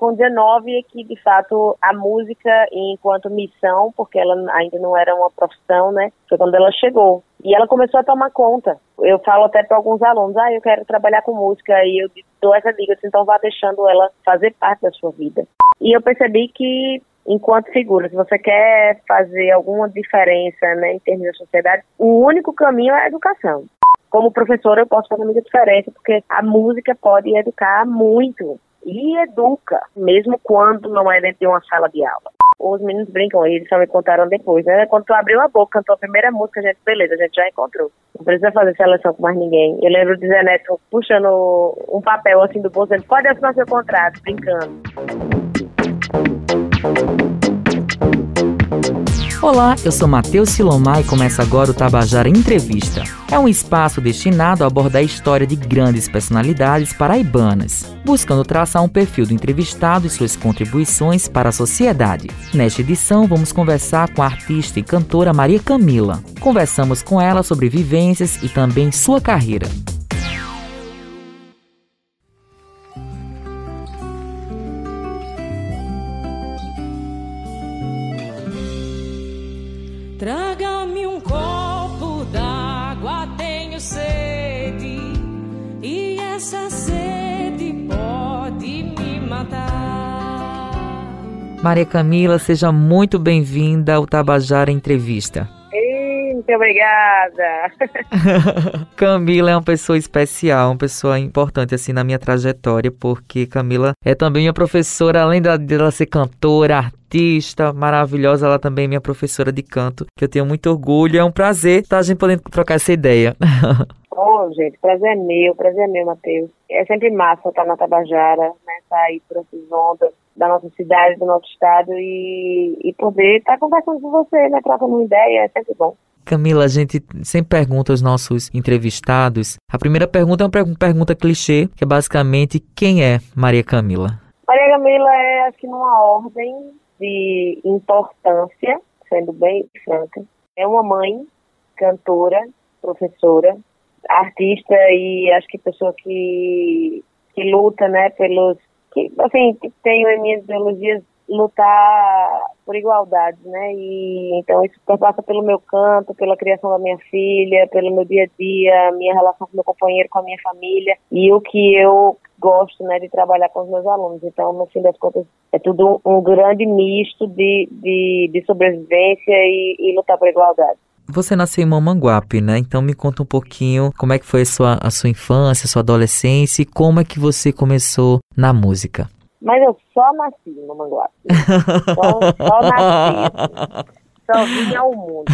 com 19 é que, de fato, a música, enquanto missão, porque ela ainda não era uma profissão, né? Foi quando ela chegou. E ela começou a tomar conta. Eu falo até para alguns alunos, ah, eu quero trabalhar com música, e eu dou essa dica, assim, então vá deixando ela fazer parte da sua vida. E eu percebi que enquanto figura, se você quer fazer alguma diferença né, em termos da sociedade, o único caminho é a educação. Como professora, eu posso fazer muita diferença, porque a música pode educar muito e educa, mesmo quando não é dentro de uma sala de aula. Os meninos brincam, eles só me contaram depois, né? Quando tu abriu a boca, cantou a primeira música, a gente, beleza, a gente já encontrou. Não precisa fazer seleção com mais ninguém. Eu lembro de Zé Neto puxando um papel assim do bolso, ele pode assinar seu contrato, brincando. Olá, eu sou Matheus Silomar e começa agora o Tabajara Entrevista. É um espaço destinado a abordar a história de grandes personalidades paraibanas, buscando traçar um perfil do entrevistado e suas contribuições para a sociedade. Nesta edição, vamos conversar com a artista e cantora Maria Camila. Conversamos com ela sobre vivências e também sua carreira. Maria Camila, seja muito bem-vinda ao Tabajara Entrevista. Muito obrigada. Camila é uma pessoa especial, uma pessoa importante assim na minha trajetória, porque Camila é também minha professora, além dela ser cantora, artista maravilhosa, ela também é minha professora de canto, que eu tenho muito orgulho. É um prazer estar a gente podendo trocar essa ideia. Oh, gente, prazer é meu, prazer é meu, Matheus. É sempre massa estar na Tabajara, né? Sair por essas ondas da nossa cidade, do nosso estado e, e poder estar conversando com você, né? Trocando uma ideia, é sempre bom. Camila, a gente sempre pergunta aos nossos entrevistados. A primeira pergunta é uma pergunta clichê, que é basicamente quem é Maria Camila? Maria Camila é, acho que numa ordem de importância, sendo bem franca. É uma mãe, cantora, professora, artista e acho que pessoa que, que luta, né, pelos que assim tenho em minhas ideologias lutar por igualdade, né? E então isso passa pelo meu canto, pela criação da minha filha, pelo meu dia a dia, minha relação com meu companheiro, com a minha família e o que eu gosto, né, de trabalhar com os meus alunos. Então, no fim das contas, é tudo um, grande misto de, de, de sobrevivência e, e lutar por igualdade. Você nasceu em Mamanguape, né? Então me conta um pouquinho como é que foi a sua, a sua infância, a sua adolescência e como é que você começou na música. Mas eu só nasci no Manguape. só, só nasci. Só vim ao mundo.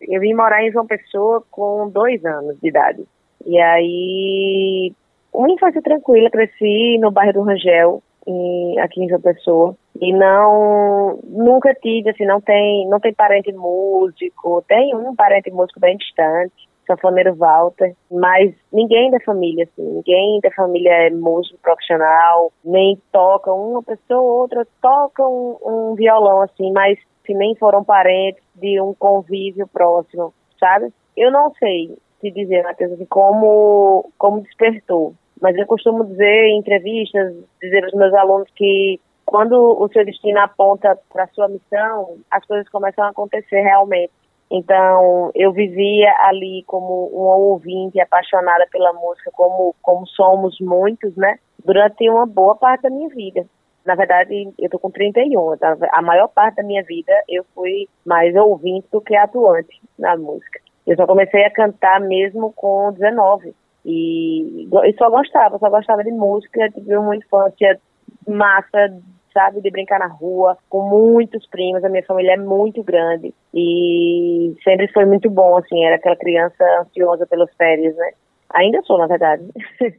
Eu vim morar em João Pessoa com dois anos de idade. E aí, uma infância tranquila, cresci no bairro do Rangel, em, aqui em João Pessoa. E não, nunca tive, assim, não tem, não tem parente músico, tem um parente músico bem distante, sanfoneiro Walter, mas ninguém da família, assim, ninguém da família é músico profissional, nem toca, uma pessoa ou outra toca um, um violão, assim, mas se nem foram parentes de um convívio próximo, sabe? Eu não sei te dizer, Matheus, assim, como, como despertou, mas eu costumo dizer em entrevistas, dizer aos meus alunos que quando o seu destino aponta para a sua missão, as coisas começam a acontecer realmente. Então, eu vivia ali como uma ouvinte apaixonada pela música, como, como somos muitos, né? Durante uma boa parte da minha vida. Na verdade, eu tô com 31, tá? a maior parte da minha vida eu fui mais ouvinte do que atuante na música. Eu só comecei a cantar mesmo com 19. E, e só gostava, só gostava de música, tive uma infância massa sabe, de brincar na rua, com muitos primos, a minha família é muito grande e sempre foi muito bom, assim, era aquela criança ansiosa pelas férias, né? Ainda sou, na verdade.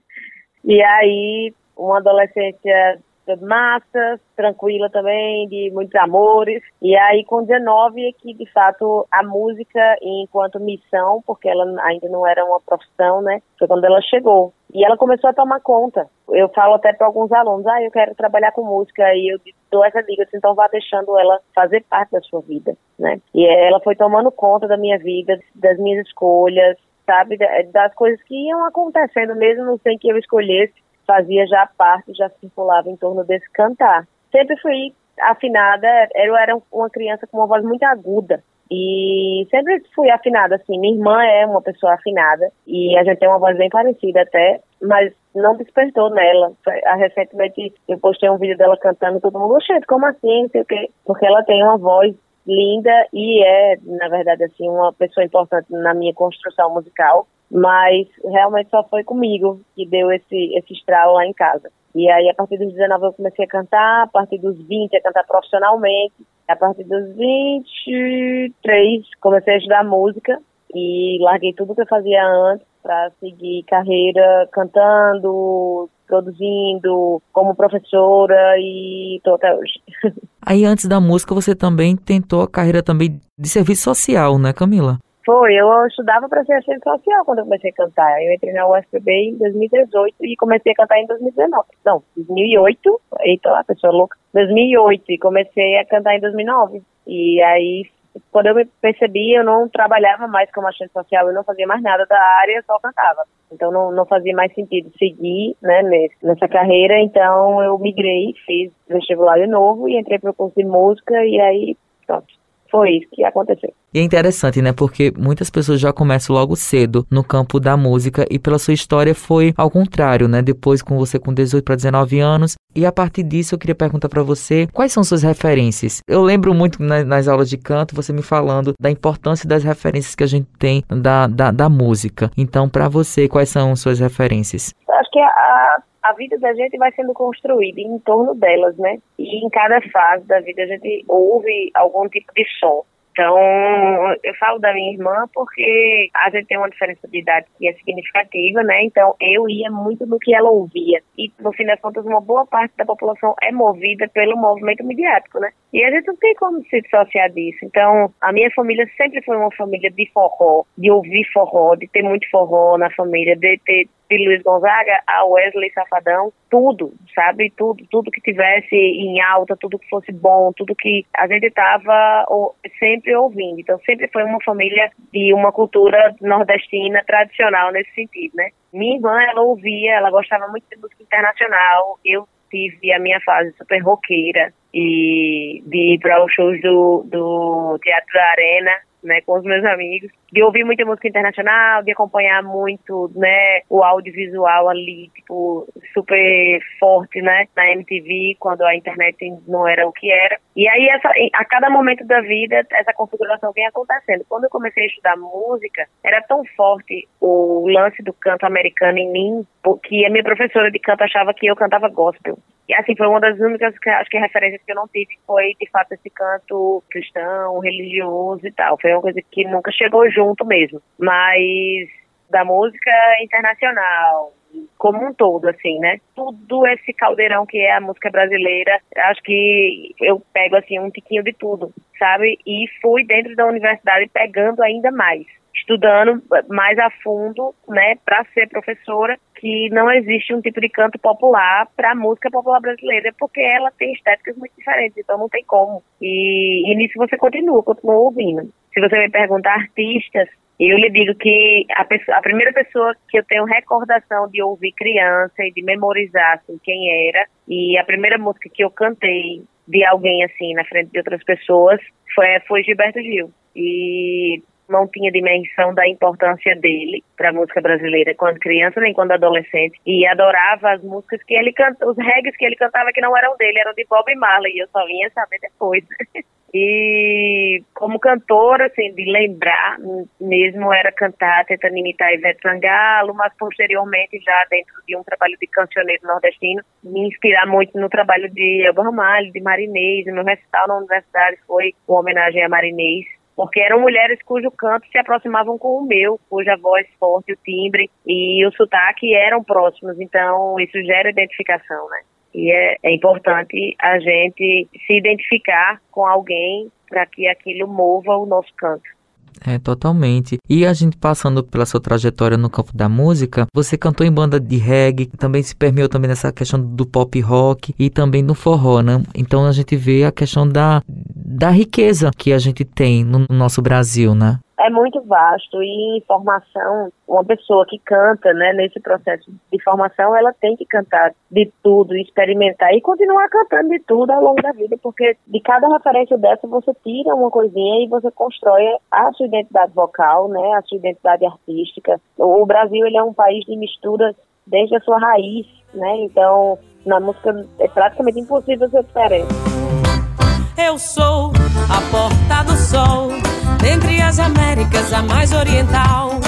e aí, uma adolescência massa, tranquila também, de muitos amores. E aí, com 19, é que, de fato, a música, enquanto missão, porque ela ainda não era uma profissão, né? Foi quando ela chegou. E ela começou a tomar conta. Eu falo até para alguns alunos, ah, eu quero trabalhar com música, e eu dou essa dica, assim, então vá deixando ela fazer parte da sua vida, né? E ela foi tomando conta da minha vida, das minhas escolhas, sabe, das coisas que iam acontecendo mesmo sem que eu escolhesse fazia já parte, já circulava em torno desse cantar. Sempre fui afinada, eu era uma criança com uma voz muito aguda. E sempre fui afinada, assim. Minha irmã é uma pessoa afinada e a gente tem uma voz bem parecida até, mas não despertou nela. Recentemente eu postei um vídeo dela cantando todo mundo, oxente, como assim? Não sei o quê. Porque ela tem uma voz linda e é, na verdade, assim, uma pessoa importante na minha construção musical, mas realmente só foi comigo que deu esse, esse estralo lá em casa. E aí, a partir dos 19 eu comecei a cantar, a partir dos 20 a cantar profissionalmente, a partir dos 23 comecei a estudar música e larguei tudo que eu fazia antes para seguir carreira cantando, produzindo, como professora e estou até hoje. Aí antes da música você também tentou a carreira também de serviço social, né, Camila? Foi, eu estudava para ser assistente social quando eu comecei a cantar. Eu entrei na UFPB em 2018 e comecei a cantar em 2019. Não, 2008, eita, a pessoa louca. 2008 e comecei a cantar em 2009. E aí quando eu me percebi, eu não trabalhava mais como assistente social, eu não fazia mais nada da área, só cantava. Então não, não fazia mais sentido seguir né, nessa carreira, então eu migrei, fiz vestibular de novo e entrei para o curso de música e aí, pronto, foi isso que aconteceu. E é interessante, né? Porque muitas pessoas já começam logo cedo no campo da música e pela sua história foi ao contrário, né? Depois com você com 18 para 19 anos. E a partir disso eu queria perguntar para você, quais são suas referências? Eu lembro muito nas, nas, aulas de canto você me falando da importância das referências que a gente tem da, da, da música. Então, para você, quais são suas referências? Acho que a, a vida da gente vai sendo construída em torno delas, né? E em cada fase da vida a gente ouve algum tipo de som. Então, eu falo da minha irmã porque a gente tem uma diferença de idade que é significativa, né? Então, eu ia muito no que ela ouvia. E, no fim das contas, uma boa parte da população é movida pelo movimento midiático, né? E a gente não tem como se dissociar disso. Então, a minha família sempre foi uma família de forró, de ouvir forró, de ter muito forró na família, de ter de Luiz Gonzaga a Wesley Safadão, tudo, sabe? Tudo, tudo que tivesse em alta, tudo que fosse bom, tudo que a gente estava sempre ouvindo. Então, sempre foi uma família de uma cultura nordestina tradicional nesse sentido, né? Minha irmã, ela ouvia, ela gostava muito de música internacional. Eu tive a minha fase super roqueira e de ir para os shows do, do Teatro da Arena né, com os meus amigos, de ouvir muita música internacional, de acompanhar muito, né, o audiovisual ali, tipo, super forte, né, na MTV, quando a internet não era o que era. E aí, essa, a cada momento da vida, essa configuração vem acontecendo. Quando eu comecei a estudar música, era tão forte o lance do canto americano em mim, que a minha professora de canto achava que eu cantava gospel. E assim, foi uma das únicas, acho que referências que eu não tive, foi de fato esse canto cristão, religioso e tal. Foi uma coisa que nunca chegou junto mesmo. Mas da música internacional, como um todo, assim, né? Tudo esse caldeirão que é a música brasileira, acho que eu pego, assim, um tiquinho de tudo, sabe? E fui dentro da universidade pegando ainda mais estudando mais a fundo, né, para ser professora, que não existe um tipo de canto popular para a música popular brasileira, porque ela tem estéticas muito diferentes, então não tem como. E, e nisso você continua, continua ouvindo. Se você me perguntar artistas, eu lhe digo que a, pessoa, a, primeira pessoa que eu tenho recordação de ouvir criança e de memorizar assim, quem era, e a primeira música que eu cantei de alguém assim na frente de outras pessoas foi, foi Gilberto Gil. E não tinha dimensão da importância dele para a música brasileira quando criança nem quando adolescente e adorava as músicas que ele canta, os reggae que ele cantava que não eram dele, eram de Bob Marley e eu só vinha saber depois. E como cantora, assim, de lembrar mesmo, era cantar, tentando imitar Ivete Sangalo, mas posteriormente, já dentro de um trabalho de cancioneiro nordestino, me inspirar muito no trabalho de Elba Ramalho, de Marinês. O meu recital na universidade foi uma homenagem a Marinês, porque eram mulheres cujo canto se aproximavam com o meu, cuja voz forte, o timbre e o sotaque eram próximos, então isso gera identificação, né? E é, é importante a gente se identificar com alguém para que aquilo mova o nosso canto. É, totalmente. E a gente passando pela sua trajetória no campo da música, você cantou em banda de reggae, também se permeou também nessa questão do pop rock e também no forró, né? Então a gente vê a questão da da riqueza que a gente tem no nosso Brasil, né? É muito vasto e informação, uma pessoa que canta, né, nesse processo de formação, ela tem que cantar de tudo, experimentar e continuar cantando de tudo ao longo da vida, porque de cada referência dessa você tira uma coisinha e você constrói a sua identidade vocal, né, a sua identidade artística. O Brasil ele é um país de mistura desde a sua raiz, né? Então, na música é praticamente impossível ser diferente. Eu sou a porta do sol, dentre as Américas, a mais oriental.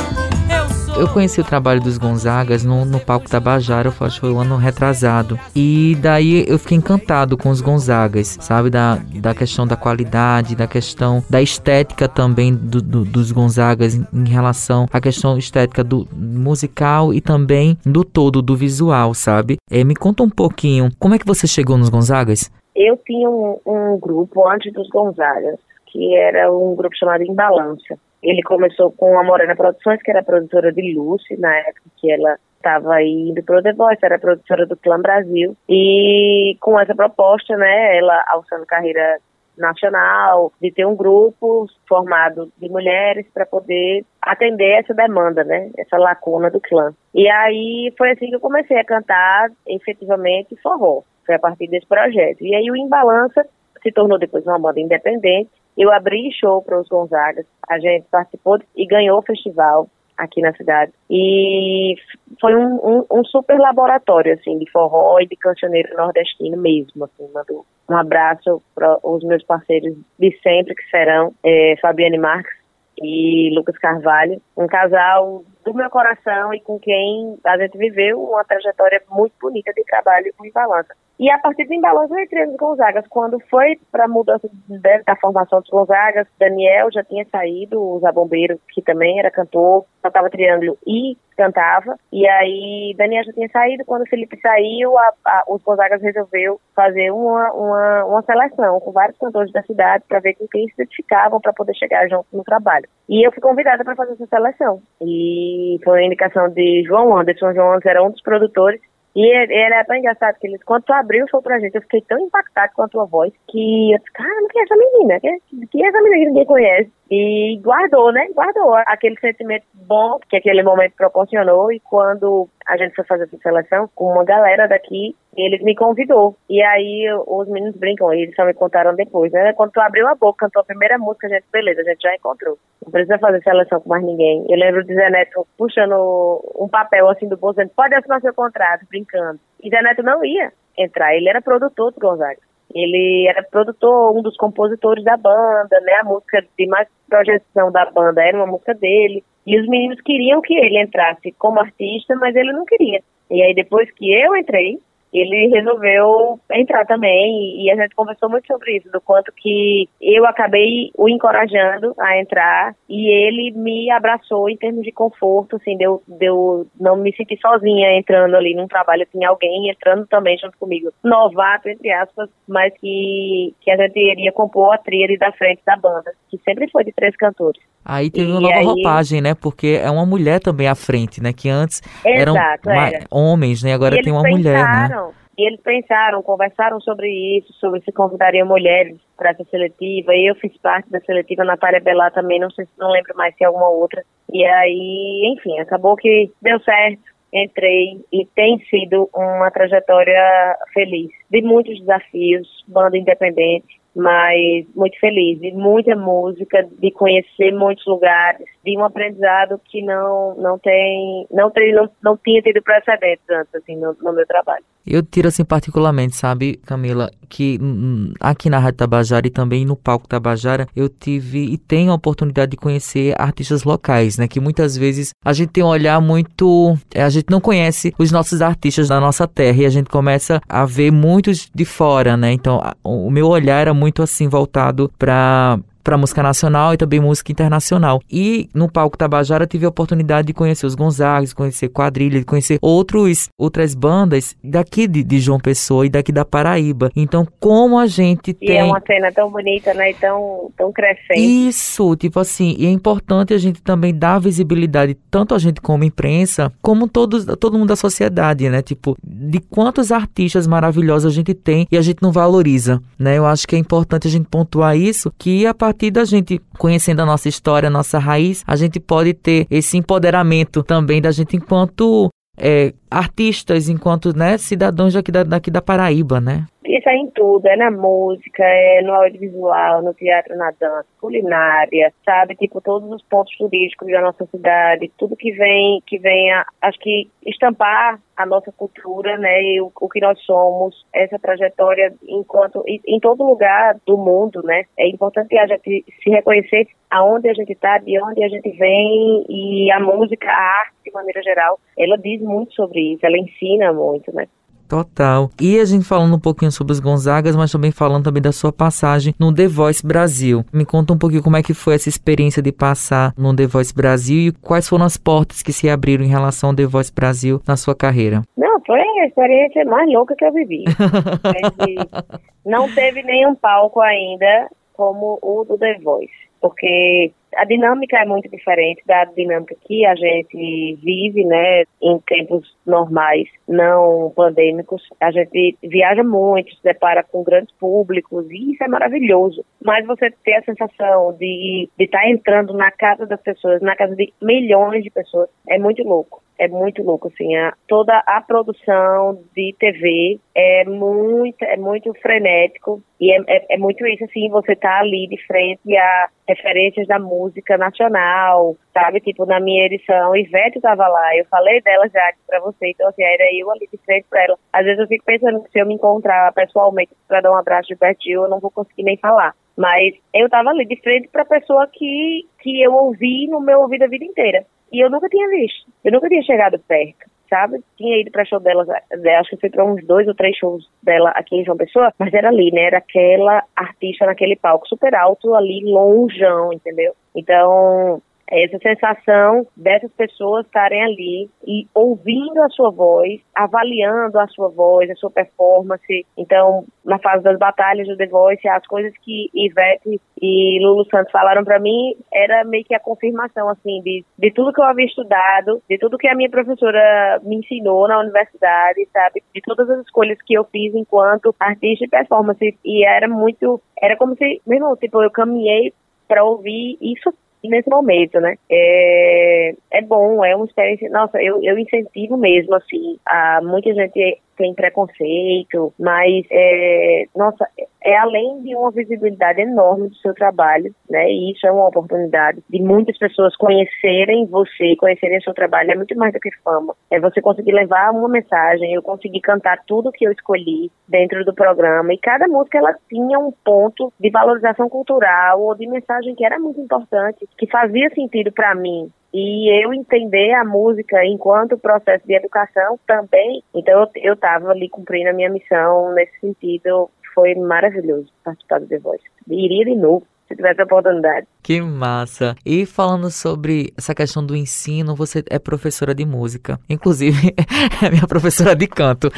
Eu conheci o trabalho dos Gonzagas no, no palco Tabajara, eu acho que foi um ano retrasado. E daí eu fiquei encantado com os Gonzagas, sabe? Da, da questão da qualidade, da questão da estética também do, do, dos Gonzagas em, em, relação à questão estética do musical e também do todo, do visual, sabe? É, me conta um pouquinho, como é que você chegou nos Gonzagas? Eu tinha um, um grupo antes dos Gonzagas, que era um grupo chamado Imbalança. Ele começou com a Morena Produções, que era produtora de Lucy, na época que ela estava indo para o The Voice, era produtora do Clã Brasil. E com essa proposta, né, ela alçando carreira nacional, de ter um grupo formado de mulheres para poder atender essa demanda, né, essa lacuna do clã. E aí foi assim que eu comecei a cantar efetivamente forró. Foi a partir desse projeto. E aí o Embalança se tornou depois uma banda independente eu abri show para os Gonzagas, a gente participou e ganhou o festival aqui na cidade. E foi um, um, um, super laboratório, assim, de forró e de cancioneiro nordestino mesmo, assim, mando um abraço para os meus parceiros de sempre, que serão é, Fabiane Marques e Lucas Carvalho, um casal do meu coração e com quem a gente viveu uma trajetória muito bonita de trabalho com balança. E a partir do Embalança eu entrei nos Gonzagas. Quando foi para a mudança da formação dos Gonzagas, Daniel já tinha saído, o Zé Bombeiro, que também era cantor, tocava triângulo e cantava. E aí Daniel já tinha saído. Quando o Felipe saiu, a, a, os Gonzagas resolveu fazer uma, uma, uma seleção com vários cantores da cidade para ver com quem se identificavam para poder chegar junto no trabalho. E eu fui convidada para fazer essa seleção. E foi uma indicação de João Anderson. João Anderson era um dos produtores e é tão engraçado que ele, quando tu abriu o show pra gente, eu fiquei tão impactado com a tua voz que eu disse, cara, que é essa menina? Que, que é essa menina que ninguém conhece? E guardou, né? Guardou aquele sentimento bom que aquele momento proporcionou. E quando a gente foi fazer essa seleção com uma galera daqui, ele me convidou. E aí os meninos brincam, eles só me contaram depois, né? Quando tu abriu a boca, cantou a primeira música, a gente, beleza, a gente já encontrou. Não precisa fazer seleção com mais ninguém. Eu lembro de Zé Neto puxando um papel assim do bolso, dizendo, pode assinar seu contrato, brincando. E Zé Neto não ia entrar, ele era produtor do Gonzaga. Ele era produtor, um dos compositores da banda, né? A música de mais projeção da banda era uma música dele. E os meninos queriam que ele entrasse como artista, mas ele não queria. E aí depois que eu entrei, ele resolveu entrar também e a gente conversou muito sobre isso, do quanto que eu acabei o encorajando a entrar e ele me abraçou em termos de conforto, assim, deu, deu não me senti sozinha entrando ali num trabalho, tinha alguém entrando também junto comigo, novato, entre aspas, mas que, que a gente iria compor a tríade da frente da banda, que sempre foi de três cantores. Aí teve uma nova aí... roupagem, né? Porque é uma mulher também à frente, né? Que antes Exato, eram era. homens, né? Agora tem uma mulher, né? E eles pensaram, conversaram sobre isso, sobre se convidariam mulheres para essa seletiva. Eu fiz parte da seletiva, Natália Belá também, não sei, não lembro mais se é alguma outra. E aí, enfim, acabou que deu certo. Entrei e tem sido uma trajetória feliz, de muitos desafios, banda independente, mas muito feliz, de muita música, de conhecer muitos lugares, de um aprendizado que não não tem não tem não, não tinha tido precedentes antes assim no, no meu trabalho. Eu tiro assim particularmente, sabe, Camila, que aqui na Rádio Tabajara e também no palco Tabajara, eu tive e tenho a oportunidade de conhecer artistas locais, né, que muitas vezes a gente tem um olhar muito, é, a gente não conhece os nossos artistas da nossa terra e a gente começa a ver muitos de fora, né? Então, o meu olhar era muito assim voltado para para música nacional e também música internacional. E no palco Tabajara eu tive a oportunidade de conhecer os Gonzagas, conhecer quadrilha, de conhecer outros, outras bandas daqui de, de, João Pessoa e daqui da Paraíba. Então, como a gente e tem. E é uma cena tão bonita, né? E tão, tão crescente. Isso, tipo assim, e é importante a gente também dar visibilidade, tanto a gente como imprensa, como todos, todo mundo da sociedade, né? Tipo, de quantos artistas maravilhosos a gente tem e a gente não valoriza, né? Eu acho que é importante a gente pontuar isso, que a partir da gente conhecendo a nossa história, a nossa raiz, a gente pode ter esse empoderamento também da gente enquanto é, artistas, enquanto né, cidadãos daqui da, daqui da Paraíba, né? Isso é em tudo, é na música, é no audiovisual, no teatro, na dança, culinária, sabe? Tipo, todos os pontos turísticos da nossa cidade, tudo que vem, que venha, acho que estampar a nossa cultura, né? E o, o que nós somos, essa trajetória enquanto, em, em todo lugar do mundo, né? É importante a gente se reconhecer aonde a gente está, de onde a gente vem e a música, a arte de maneira geral, ela diz muito sobre isso, ela ensina muito, né? Total. E a gente falando um pouquinho sobre os Gonzagas, mas também falando também da sua passagem no The Voice Brasil. Me conta um pouquinho como é que foi essa experiência de passar no The Voice Brasil e quais foram as portas que se abriram em relação ao The Voice Brasil na sua carreira. Não, foi a experiência mais louca que eu vivi. não teve nenhum palco ainda como o do The Voice, porque a dinâmica é muito diferente da dinâmica que a gente vive, né, em tempos normais, não pandêmicos. A gente viaja muito, se depara com grandes públicos e isso é maravilhoso. Mas você ter a sensação de estar tá entrando na casa das pessoas, na casa de milhões de pessoas, é muito louco é muito louco, assim, a, toda a produção de TV é muito, é muito frenético e é, é, é muito isso, assim, você tá ali de frente a referências da música nacional, sabe? Tipo, na minha edição, Ivete tava lá, eu falei dela já pra você, então assim, era eu ali de frente pra ela. Às vezes eu fico pensando que se eu me encontrar pessoalmente pra dar um abraço de Bertil, eu não vou conseguir nem falar. Mas eu tava ali de frente pra pessoa que, que eu ouvi no meu ouvido a vida inteira. E eu nunca tinha visto. Eu nunca tinha chegado perto, sabe? Tinha ido para show dela, acho que foi para uns dois ou três shows dela aqui em João Pessoa, mas era ali, né? Era aquela artista naquele palco super alto ali, longeão, entendeu? Então, essa sensação dessas pessoas estarem ali e ouvindo a sua voz, avaliando a sua voz, a sua performance. Então, na fase das batalhas do The Voice, as coisas que Ivete e Lulu Santos falaram para mim era meio que a confirmação assim de, de tudo que eu havia estudado, de tudo que a minha professora me ensinou na universidade, sabe? De todas as escolhas que eu fiz enquanto artista e performance. E era muito, era como se, mesmo tipo, eu caminhei para ouvir isso nesse momento, né? É, é bom, é uma experiência. Nossa, eu, eu incentivo mesmo, assim. A, muita gente tem preconceito, mas é, nossa, é além de uma visibilidade enorme do seu trabalho, né? E isso é uma oportunidade de muitas pessoas conhecerem você, conhecerem o seu trabalho. É muito mais do que fama. É você conseguir levar uma mensagem, eu conseguir cantar tudo que eu escolhi dentro do programa. E cada música ela tinha um ponto de valorização cultural ou de mensagem que era muito importante, que fazia sentido para mim, e eu entender a música enquanto processo de educação também. Então eu estava ali cumprindo a minha missão nesse sentido. Foi maravilhoso participar do The Voice. Iria de novo se tivesse a oportunidade. Que massa! E falando sobre essa questão do ensino, você é professora de música. Inclusive, é minha professora de canto.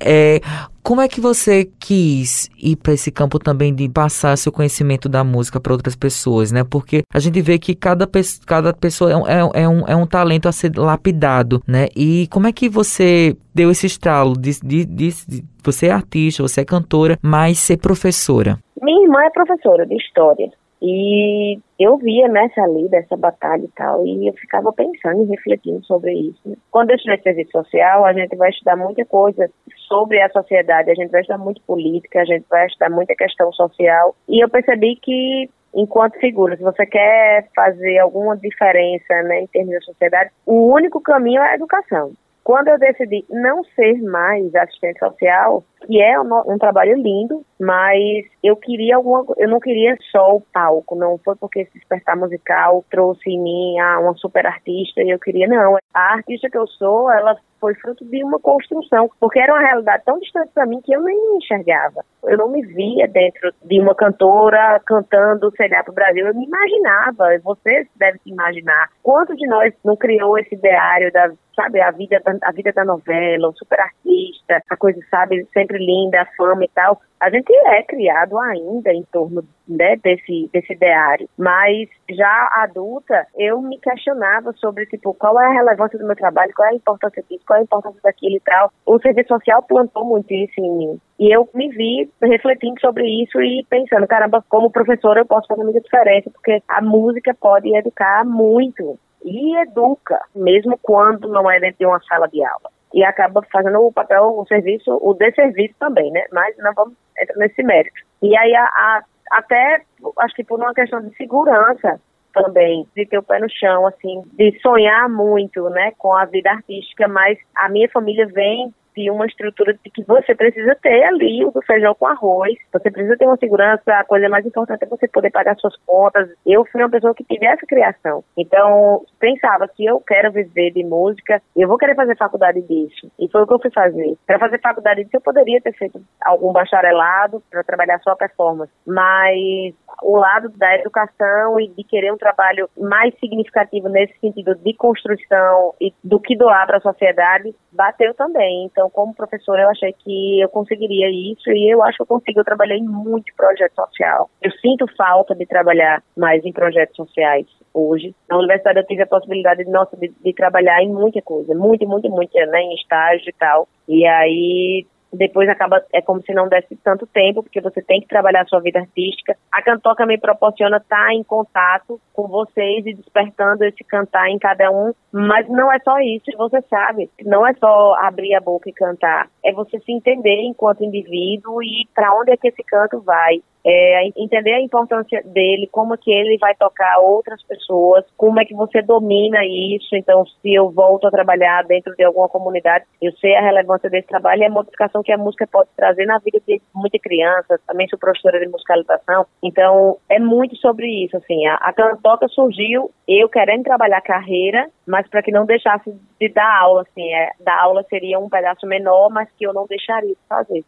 É, é, como é que você quis ir para esse campo também de passar seu conhecimento da música para outras pessoas, né? Porque a gente vê que cada, cada pessoa é um, é, é, um, é um talento a ser lapidado, né? E como é que você deu esse estralo de, de, de, de você é artista, você é cantora, mas ser professora? Minha irmã é professora de história. E eu via nessa ali, dessa batalha e tal, e eu ficava pensando e refletindo sobre isso. Né? Quando eu estudei serviço social, a gente vai estudar muita coisa sobre a sociedade, a gente vai estudar muito política, a gente vai estudar muita questão social. E eu percebi que enquanto figura, se você quer fazer alguma diferença né, em termos da sociedade, o único caminho é a educação. Quando eu decidi não ser mais assistente social, que é um, um, trabalho lindo, mas eu queria alguma, eu não queria só o palco, não foi porque esse despertar musical trouxe em mim a, uma super artista e eu queria não. A artista que eu sou, ela foi fruto de uma construção, porque era uma realidade tão distante para mim que eu nem me enxergava. Eu não me via dentro de uma cantora cantando, sei lá, para o Brasil. Eu me imaginava, você deve se imaginar. Quanto de nós não criou esse ideário da sabe, a vida, a vida da novela, o super artista, a coisa, sabe, sempre linda, a fama e tal. A gente é criado ainda em torno né, desse, desse ideário, mas já adulta, eu me questionava sobre, tipo, qual é a relevância do meu trabalho, qual é a importância disso, qual é a importância daquilo e tal. O serviço social plantou muito isso em mim. E eu me vi refletindo sobre isso e pensando, caramba, como professora eu posso fazer muita diferença, porque a música pode educar muito e educa, mesmo quando não é dentro de uma sala de aula. E acaba fazendo o papel, o serviço, o desserviço também, né? Mas não vamos entrar nesse mérito. E aí, a, a, até, acho que por uma questão de segurança também, de ter o pé no chão, assim, de sonhar muito, né, com a vida artística, mas a minha família vem de uma estrutura de que você precisa ter ali o feijão com arroz, você precisa ter uma segurança, a coisa mais importante é você poder pagar suas contas. Eu fui uma pessoa que tive essa criação. Então, pensava que eu quero viver de música, eu vou querer fazer faculdade disso. E foi o que eu fui fazer. Para fazer faculdade disso, eu poderia ter feito algum bacharelado para trabalhar só a performance, mas o lado da educação e de querer um trabalho mais significativo nesse sentido de construção e do que doar para a sociedade bateu também. Então, como professora, eu achei que eu conseguiria isso e eu acho que eu consigo. Eu trabalhei muito em projeto social. Eu sinto falta de trabalhar mais em projetos sociais hoje. Na universidade eu tive a possibilidade de, nossa, de, de trabalhar em muita coisa, muito, muito, muito, né, em estágio e tal. E aí depois acaba, é como se não desse tanto tempo, porque você tem que trabalhar a sua vida artística. A Cantoca me proporciona estar em contato com vocês e despertando esse cantar em cada um, mas não é só isso, você sabe, não é só abrir a boca e cantar, é você se entender enquanto indivíduo e para onde é que esse canto vai é, entender a importância dele, como que ele vai tocar outras pessoas, como é que você domina isso. Então, se eu volto a trabalhar dentro de alguma comunidade, eu sei a relevância desse trabalho e a modificação que a música pode trazer na vida de muita criança. Também sou professora de musicalização, então é muito sobre isso. Assim, a, a cantoca surgiu eu querendo trabalhar carreira, mas para que não deixasse de dar aula. Assim, é, dar aula seria um pedaço menor, mas que eu não deixaria de fazer.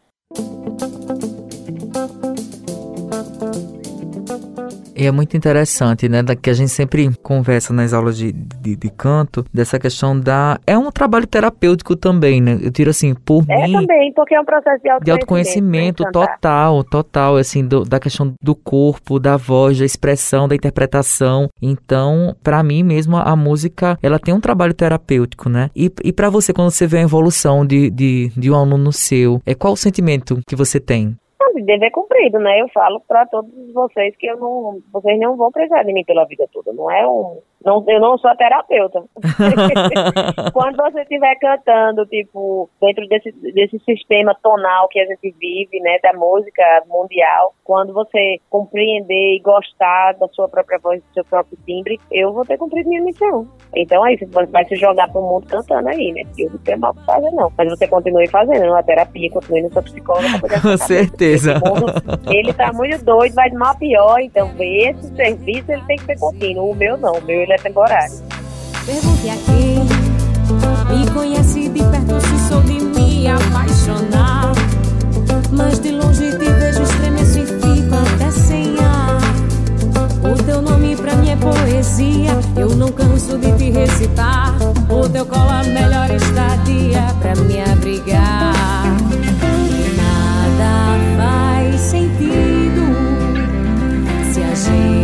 E é muito interessante, né? Da que a gente sempre conversa nas aulas de, de, de, canto, dessa questão da. É um trabalho terapêutico também, né? Eu tiro assim, por é mim. É também, porque é um processo de autoconhecimento. De autoconhecimento né? total, total, assim, do, da questão do corpo, da voz, da expressão, da interpretação. Então, para mim mesmo, a música, ela tem um trabalho terapêutico, né? E, e para você, quando você vê a evolução de, de, de um aluno seu, é qual o sentimento que você tem? Dever cumprido, né? Eu falo para todos vocês que eu não, vocês não vão precisar de mim pela vida toda. Não é um, não, eu não sou terapeuta. Quando você estiver cantando, tipo, dentro desse, desse sistema tonal que a gente vive, né, da música mundial, quando você compreender e gostar da sua própria voz, do seu próprio timbre, eu vou ter cumprido minha missão. Então é isso, você vai se jogar pro mundo cantando aí, né? Eu não tenho mal pra fazer, não. Mas você continue fazendo a terapia, continue no seu psicólogo. Com certeza. Mundo, ele tá muito doido, vai de mal a pior, então esse serviço ele tem que ser contínuo. O meu não, o meu ele é temporário. Pergunte a quem me conhece de perto se sou de me apaixonar. Mas de longe te vejo estremeço e fico até sem ar. O teu nome pra mim é poesia, eu não canso de te recitar. O teu colo a melhor estadia pra me abrigar. Nada faz sentido se a gente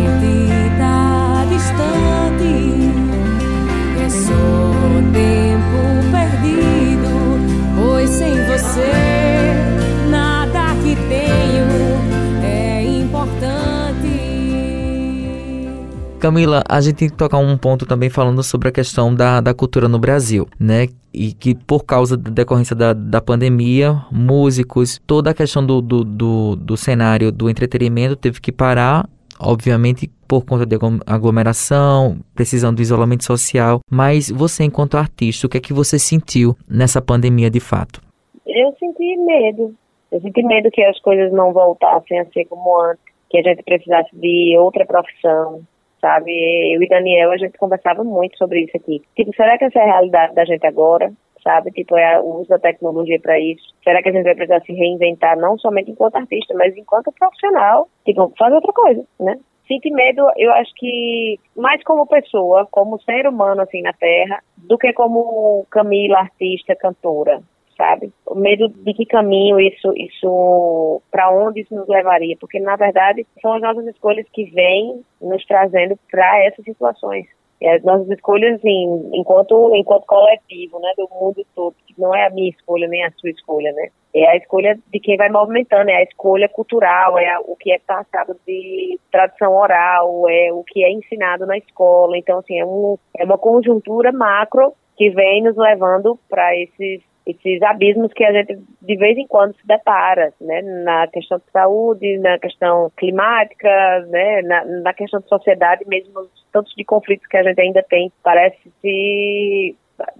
Camila, a gente tem que tocar um ponto também falando sobre a questão da, da cultura no Brasil, né? E que por causa da decorrência da, da pandemia, músicos, toda a questão do, do, do, do cenário do entretenimento teve que parar obviamente por conta de aglomeração, precisando do isolamento social, mas você enquanto artista, o que é que você sentiu nessa pandemia de fato? eu senti medo. Eu senti medo que as coisas não voltassem a ser como antes, que a gente precisasse de outra profissão, sabe? Eu e Daniel, a gente conversava muito sobre isso aqui. Tipo, será que essa é a realidade da gente agora? Sabe? Tipo, é o uso da tecnologia para isso. Será que a gente vai precisar se reinventar, não somente enquanto artista, mas enquanto profissional? Tipo, fazer outra coisa, né? Sinto medo, eu acho que mais como pessoa, como ser humano assim na Terra, do que como Camila, artista, cantora, sabe? O medo de que caminho isso, isso, para onde isso nos levaria, porque na verdade são as nossas escolhas que vêm nos trazendo para essas situações. E as nossas escolhas, assim, enquanto, enquanto coletivo, né, do mundo todo, que não é a minha escolha nem a sua escolha, né? É a escolha de quem vai movimentando, é a escolha cultural, é o que é passado de tradição oral, é o que é ensinado na escola. Então, assim, é, um, é uma conjuntura macro que vem nos levando para esses esses abismos que a gente de vez em quando se depara, né, na questão de saúde, na questão climática, né, na, na questão de sociedade, mesmo tantos de conflitos que a gente ainda tem, parece se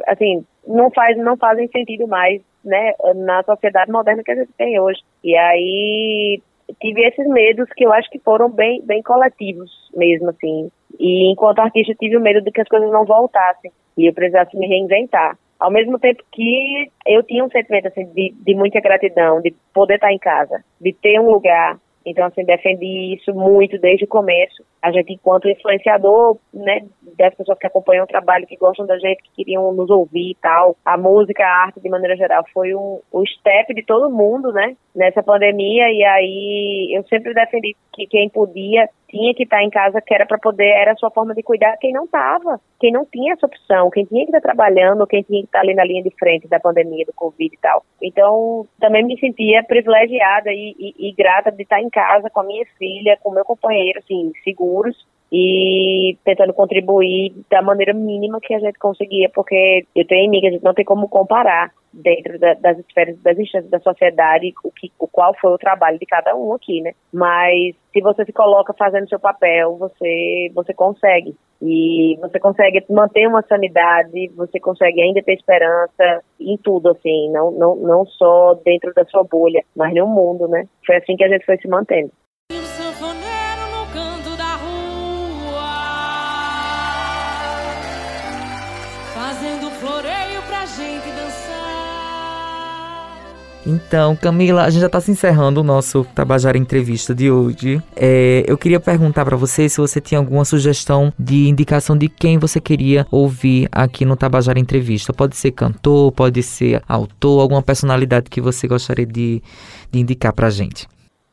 assim não faz não fazem sentido mais, né, na sociedade moderna que a gente tem hoje. E aí tive esses medos que eu acho que foram bem bem coletivos mesmo assim. E enquanto artista tive o medo de que as coisas não voltassem e eu precisasse me reinventar. Ao mesmo tempo que eu tinha um sentimento assim, de, de muita gratidão, de poder estar em casa, de ter um lugar. Então, assim, defendi isso muito desde o começo. A gente, enquanto influenciador, né, das pessoas que acompanham o trabalho, que gostam da gente, que queriam nos ouvir e tal, a música, a arte, de maneira geral, foi um, o step de todo mundo, né, nessa pandemia. E aí, eu sempre defendi que quem podia tinha que estar em casa, que era para poder, era a sua forma de cuidar quem não estava, quem não tinha essa opção, quem tinha que estar trabalhando, quem tinha que estar ali na linha de frente da pandemia, do Covid e tal. Então, também me sentia privilegiada e, e, e grata de estar em casa com a minha filha, com o meu companheiro, assim, seguros, e tentando contribuir da maneira mínima que a gente conseguia, porque eu tenho amigas, a gente não tem como comparar dentro da, das esferas, das instâncias da sociedade, o, que, o qual foi o trabalho de cada um aqui, né? Mas se você se coloca fazendo seu papel, você, você consegue. E você consegue manter uma sanidade, você consegue ainda ter esperança em tudo, assim, não, não, não só dentro da sua bolha, mas no mundo, né? Foi assim que a gente foi se mantendo. Então, Camila, a gente já está se encerrando o nosso Tabajara Entrevista de hoje. É, eu queria perguntar para você se você tinha alguma sugestão de indicação de quem você queria ouvir aqui no Tabajara Entrevista. Pode ser cantor, pode ser autor, alguma personalidade que você gostaria de, de indicar para gente.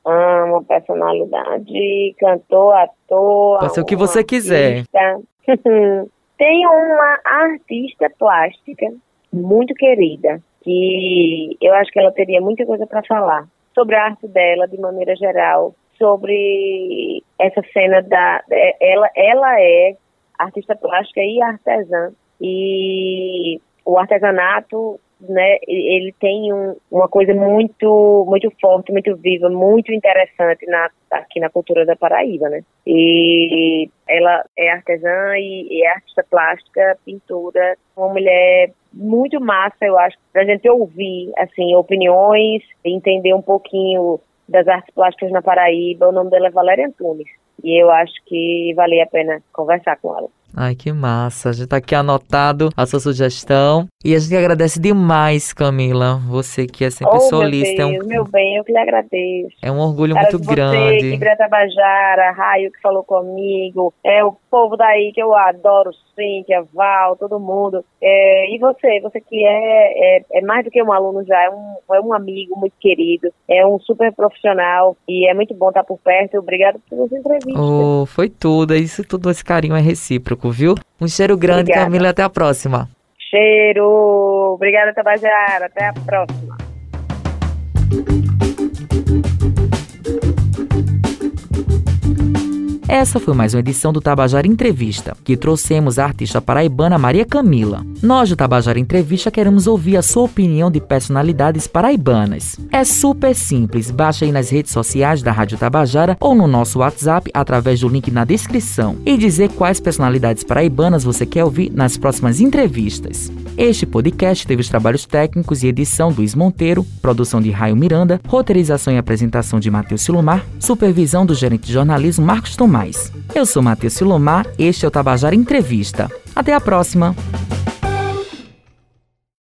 Ah, uma personalidade, cantor, ator. Pode ser o que você quiser. Tem uma artista plástica muito querida que eu acho que ela teria muita coisa para falar sobre a arte dela de maneira geral, sobre essa cena da ela ela é artista plástica e artesã. E o artesanato né, ele tem um, uma coisa muito muito forte, muito viva, muito interessante na, aqui na cultura da Paraíba, né? E ela é artesã e, e é artista plástica, pintura, uma mulher muito massa, eu acho, pra gente ouvir, assim, opiniões, entender um pouquinho das artes plásticas na Paraíba. O nome dela é Valéria Antunes. E eu acho que valia a pena conversar com ela. Ai, que massa. A gente tá aqui anotado a sua sugestão. E a gente agradece demais, Camila. Você que é sempre oh, solista. Meu, Deus, é um... meu bem, eu que lhe agradeço. É um orgulho Cara, muito você, grande. Greta Bajara, Raio que falou comigo, é o povo daí que eu adoro, Cíntia, Val, todo mundo. É, e você, você que é, é, é, mais do que um aluno já, é um, é um amigo muito querido, é um super profissional e é muito bom estar por perto. Obrigada por essa entrevista. Oh, foi tudo. Isso tudo, esse carinho é recíproco, viu? Um cheiro grande, Obrigada. Camila. Até a próxima. Cheiro. Obrigada, Tabajara. Até a próxima. Essa foi mais uma edição do Tabajara Entrevista, que trouxemos a artista paraibana Maria Camila. Nós do Tabajara Entrevista queremos ouvir a sua opinião de personalidades paraibanas. É super simples, baixe aí nas redes sociais da Rádio Tabajara ou no nosso WhatsApp através do link na descrição e dizer quais personalidades paraibanas você quer ouvir nas próximas entrevistas. Este podcast teve os trabalhos técnicos e edição do Luiz Monteiro, produção de Raio Miranda, roteirização e apresentação de Matheus Silomar, supervisão do gerente de jornalismo Marcos Tomás. Eu sou Matheus Silomar, este é o Tabajara Entrevista. Até a próxima!